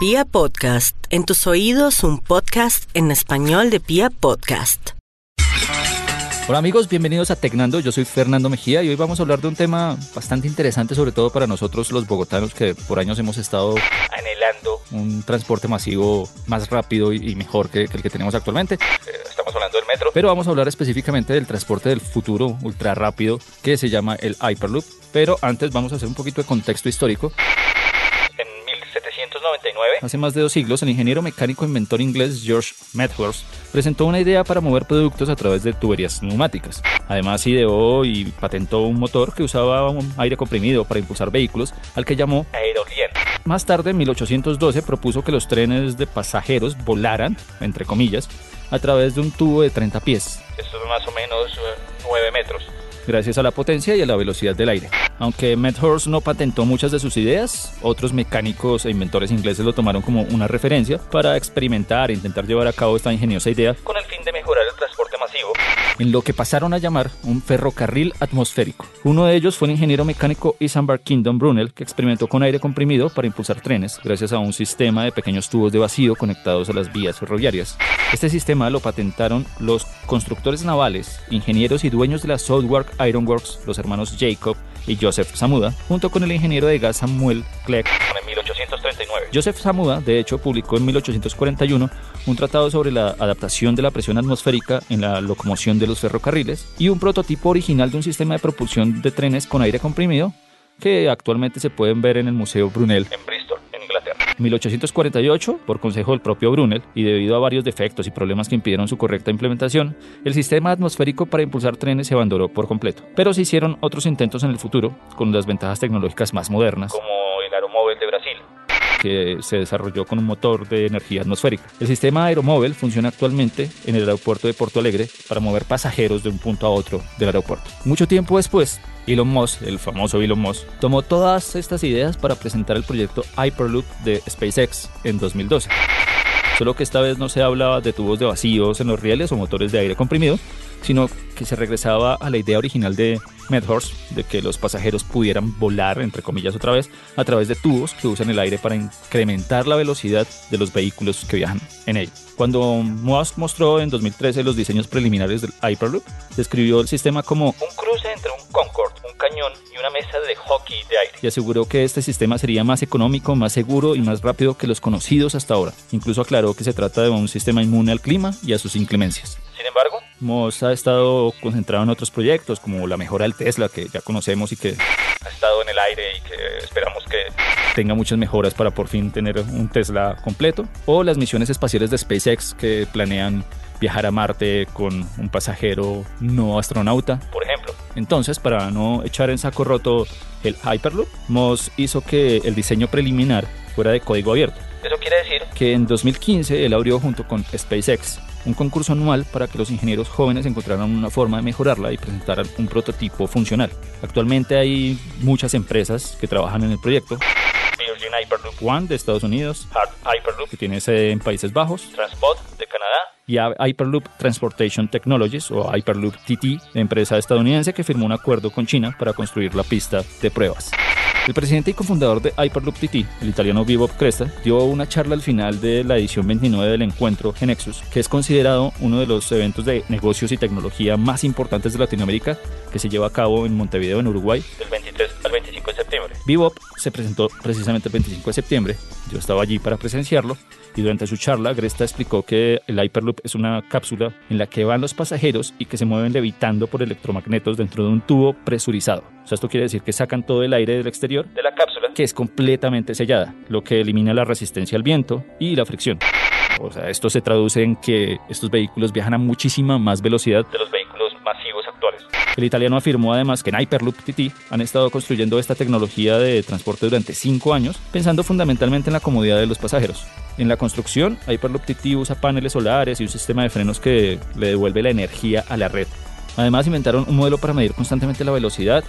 Pia Podcast, en tus oídos un podcast en español de Pia Podcast. Hola amigos, bienvenidos a Tecnando, yo soy Fernando Mejía y hoy vamos a hablar de un tema bastante interesante, sobre todo para nosotros los bogotanos que por años hemos estado anhelando un transporte masivo más rápido y mejor que, el que tenemos actualmente. Eh, estamos hablando del metro. Pero vamos a hablar específicamente del transporte del futuro ultra rápido que se llama el Hyperloop. Pero antes vamos a hacer un poquito de contexto histórico. Hace más de dos siglos, el ingeniero mecánico inventor inglés George Medhurst presentó una idea para mover productos a través de tuberías neumáticas. Además, ideó y patentó un motor que usaba un aire comprimido para impulsar vehículos, al que llamó aerolien. Más tarde, en 1812, propuso que los trenes de pasajeros volaran, entre comillas, a través de un tubo de 30 pies. Esto es más o menos 9 eh, metros gracias a la potencia y a la velocidad del aire. Aunque Medhurst no patentó muchas de sus ideas, otros mecánicos e inventores ingleses lo tomaron como una referencia para experimentar e intentar llevar a cabo esta ingeniosa idea con el fin de mejorar el transporte masivo en lo que pasaron a llamar un ferrocarril atmosférico. Uno de ellos fue el ingeniero mecánico Isambard Kingdom Brunel, que experimentó con aire comprimido para impulsar trenes gracias a un sistema de pequeños tubos de vacío conectados a las vías ferroviarias. Este sistema lo patentaron los constructores navales, ingenieros y dueños de la Southwark Ironworks, los hermanos Jacob y Joseph Samuda, junto con el ingeniero de gas Samuel Clegg 1839. Joseph Samuda, de hecho, publicó en 1841 un tratado sobre la adaptación de la presión atmosférica en la locomoción de los ferrocarriles y un prototipo original de un sistema de propulsión de trenes con aire comprimido que actualmente se pueden ver en el Museo Brunel en Bristol. 1848, por consejo del propio Brunel, y debido a varios defectos y problemas que impidieron su correcta implementación, el sistema atmosférico para impulsar trenes se abandonó por completo. Pero se hicieron otros intentos en el futuro, con las ventajas tecnológicas más modernas, como el aeromóvil de Brasil, que se desarrolló con un motor de energía atmosférica. El sistema aeromóvil funciona actualmente en el aeropuerto de Porto Alegre para mover pasajeros de un punto a otro del aeropuerto. Mucho tiempo después, Elon Musk, el famoso Elon Musk, tomó todas estas ideas para presentar el proyecto Hyperloop de SpaceX en 2012. Solo que esta vez no se hablaba de tubos de vacíos en los rieles o motores de aire comprimido, sino que se regresaba a la idea original de Medhorst de que los pasajeros pudieran volar, entre comillas otra vez, a través de tubos que usan el aire para incrementar la velocidad de los vehículos que viajan en él. Cuando Musk mostró en 2013 los diseños preliminares del Hyperloop, describió el sistema como un cruce entre un Concorde, un cañón y una mesa de hockey de aire. Y aseguró que este sistema sería más económico, más seguro y más rápido que los conocidos hasta ahora. Incluso aclaró que se trata de un sistema inmune al clima y a sus inclemencias. Moss ha estado concentrado en otros proyectos como la mejora del Tesla que ya conocemos y que ha estado en el aire y que esperamos que tenga muchas mejoras para por fin tener un Tesla completo o las misiones espaciales de SpaceX que planean viajar a Marte con un pasajero no astronauta, por ejemplo. Entonces, para no echar en saco roto el Hyperloop, Moss hizo que el diseño preliminar fuera de código abierto. Eso quiere decir que en 2015 él abrió junto con SpaceX un concurso anual para que los ingenieros jóvenes encontraran una forma de mejorarla y presentaran un prototipo funcional. Actualmente hay muchas empresas que trabajan en el proyecto. Virgin Hyperloop One de Estados Unidos, Hard Hyperloop que tiene sede en Países Bajos, Transport de Canadá y Hyperloop Transportation Technologies o Hyperloop TT, empresa estadounidense que firmó un acuerdo con China para construir la pista de pruebas. El presidente y cofundador de Hyperloop TT, el italiano Vivo Cresta, dio una charla al final de la edición 29 del encuentro Genexus, que es considerado uno de los eventos de negocios y tecnología más importantes de Latinoamérica, que se lleva a cabo en Montevideo, en Uruguay, del 23 al 25 de septiembre. Bebop se presentó precisamente el 25 de septiembre, yo estaba allí para presenciarlo, y durante su charla Gresta explicó que el Hyperloop es una cápsula en la que van los pasajeros y que se mueven levitando por electromagnetos dentro de un tubo presurizado. O sea, esto quiere decir que sacan todo el aire del exterior de la cápsula, que es completamente sellada, lo que elimina la resistencia al viento y la fricción. O sea, esto se traduce en que estos vehículos viajan a muchísima más velocidad de los vehículos. El italiano afirmó además que en Hyperloop TT han estado construyendo esta tecnología de transporte durante cinco años, pensando fundamentalmente en la comodidad de los pasajeros. En la construcción, Hyperloop TT usa paneles solares y un sistema de frenos que le devuelve la energía a la red. Además, inventaron un modelo para medir constantemente la velocidad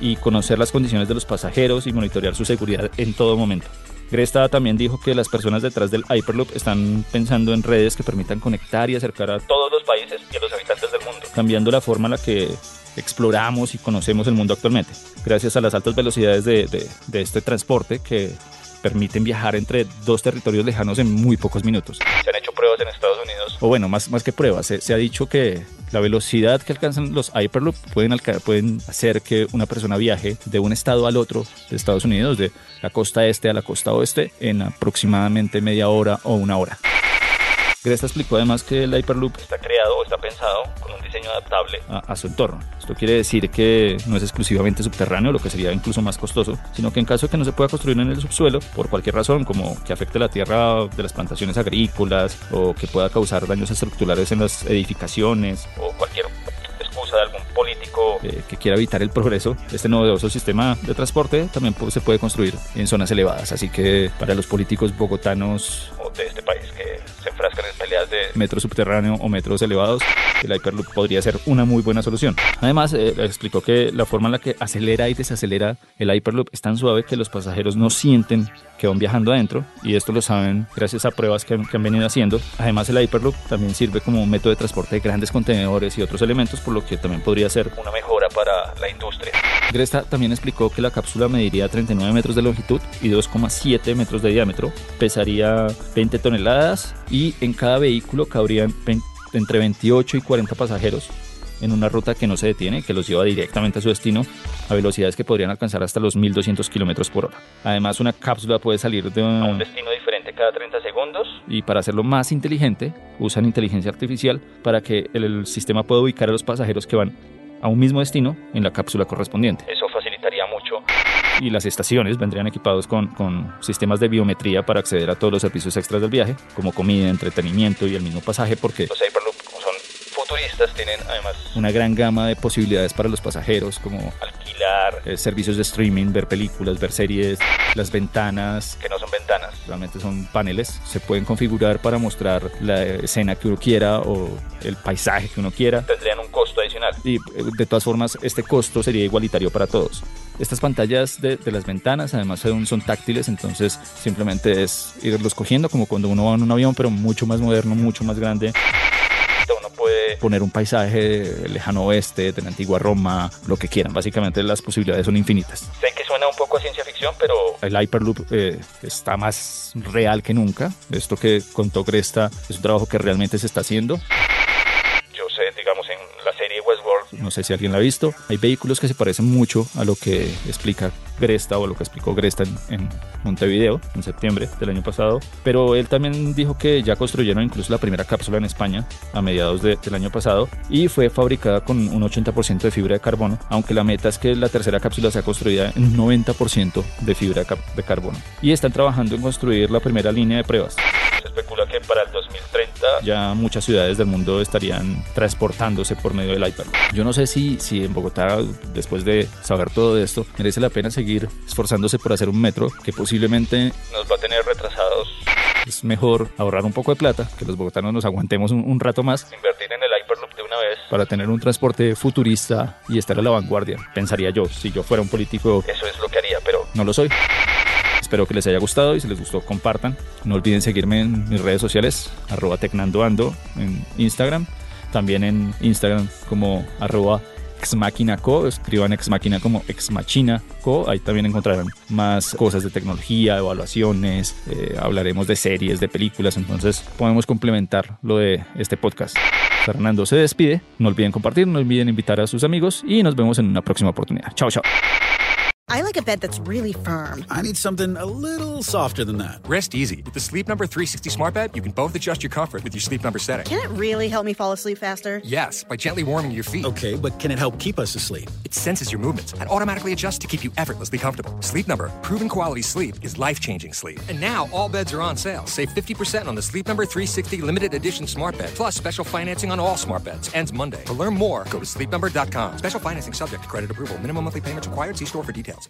y conocer las condiciones de los pasajeros y monitorear su seguridad en todo momento. Gresta también dijo que las personas detrás del Hyperloop están pensando en redes que permitan conectar y acercar a todos los países y a los habitantes del mundo, cambiando la forma en la que exploramos y conocemos el mundo actualmente. Gracias a las altas velocidades de, de este transporte que permiten viajar entre dos territorios lejanos en muy pocos minutos. Se han hecho pruebas en Estados Unidos. O bueno, más, más que pruebas, se, se ha dicho que la velocidad que alcanzan los Hyperloop pueden, pueden hacer que una persona viaje de un estado al otro de Estados Unidos, de la costa este a la costa oeste, en aproximadamente media hora o una hora. Gresta explicó además que el Hyperloop Está creado o está pensado con un diseño adaptable. a, a su entorno. Esto quiere decir que no es exclusivamente subterráneo, lo que sería incluso más costoso, sino que en caso de que no se pueda construir en el subsuelo, por cualquier razón, como que afecte la tierra de las plantaciones agrícolas o que pueda causar daños estructurales en las edificaciones, O cualquier excusa de algún político. eh, que quiera evitar el progreso, este novedoso sistema de transporte también se puede construir en zonas elevadas. Así que para los políticos bogotanos, de metro subterráneo o metros elevados, el Hyperloop podría ser una muy buena solución. Además, eh, explicó que la forma en la que acelera y desacelera el Hyperloop es tan suave que los pasajeros no sienten que van viajando adentro y esto lo saben gracias a pruebas que, han- que han venido haciendo. Además, el Hyperloop también sirve como un método de transporte de grandes contenedores y otros elementos, por lo que también podría ser una mejora para la industria. Gresta también explicó que la cápsula mediría 39 metros de longitud y 2,7 metros de diámetro, pesaría 20 toneladas y en cada vehículo cabrían entre 28 y 40 pasajeros en una ruta que no se detiene, que los lleva directamente a su destino a velocidades que podrían alcanzar hasta los 1200 kilómetros por hora. Además, una cápsula puede salir de A un destino diferente cada 30 segundos. y para hacerlo más inteligente, usan inteligencia artificial para que el, el sistema pueda ubicar a los pasajeros que van a un mismo destino en la cápsula correspondiente. Eso facilitaría mucho. y las estaciones vendrían equipados con, con sistemas de biometría para acceder a todos los servicios extras del viaje, como comida, entretenimiento y el mismo pasaje, porque Los Hyperloop, como son futuristas, tienen además una gran gama de posibilidades para los pasajeros, como alquilar, eh, servicios de streaming, ver películas, ver series, las ventanas, que no son ventanas. realmente son paneles, se pueden configurar para mostrar la escena que uno quiera o el paisaje que uno quiera. Tendrían costo adicional. Y eh, de todas formas, este costo sería igualitario para todos. Estas pantallas de, de las ventanas además son, son táctiles, entonces simplemente es irlos cogiendo como cuando uno va en un avión, pero mucho más moderno, mucho más grande. Uno puede Poner un paisaje lejano oeste, de la antigua Roma, lo que quieran. Básicamente las posibilidades son infinitas. Sé que suena un poco a ciencia ficción, pero El Hyperloop eh, está más real que nunca. Esto que contó Gresta es un trabajo que realmente se está haciendo. yo sé, digamos, en la serie Westworld, No sé si alguien la ha visto. Hay vehículos que se parecen mucho a lo que explica Gresta o lo que explicó Gresta en, Montevideo en septiembre del año pasado. Pero él también dijo que ya construyeron incluso la primera cápsula en España a mediados de- del año pasado y fue fabricada con un 80% de fibra de carbono, aunque la meta es que la tercera cápsula sea construida en un 90% de fibra de carbono. Y están trabajando en construir la primera línea de pruebas. Para el 2030 ya muchas ciudades del mundo estarían transportándose por medio del Hyperloop. Yo no sé si, si en Bogotá, después de saber todo esto, merece la pena seguir esforzándose por hacer un metro que posiblemente nos va a tener retrasados. es mejor ahorrar un poco de plata, que los bogotanos nos aguantemos un, un rato más Invertir en el Hyperloop de una vez, para tener un transporte futurista y estar a la vanguardia, pensaría yo, si yo fuera un político eso es lo que haría, pero no lo soy. Espero que les haya gustado y si les gustó compartan. No olviden seguirme en mis redes sociales, arroba tecnandoando en Instagram. También en Instagram como arroba exmaquinaco, escriban exmaquina como exmachinaco, ahí también encontrarán más cosas de tecnología, evaluaciones, eh, hablaremos de series, de películas, entonces podemos complementar lo de este podcast. Fernando se despide, no olviden compartir, no olviden invitar a sus amigos y nos vemos en una próxima oportunidad. Chao, chao. I like a bed that's really firm. I need something a little softer than that. Rest easy. With the Sleep Number 360 smart bed, you can both adjust your comfort with your sleep number setting. Can it really help me fall asleep faster? Yes, by gently warming your feet. Okay, but can it help keep us asleep? Senses your movements and automatically adjusts to keep you effortlessly comfortable. Sleep Number, proven quality sleep is life-changing sleep. And now all beds are on sale. Save 50% on the Sleep Number 360 limited edition smart bed, plus special financing on all smart beds. Ends Monday. To learn more, go to sleepnumber.com. Special financing subject to credit approval. Minimum monthly payments required. See store for details.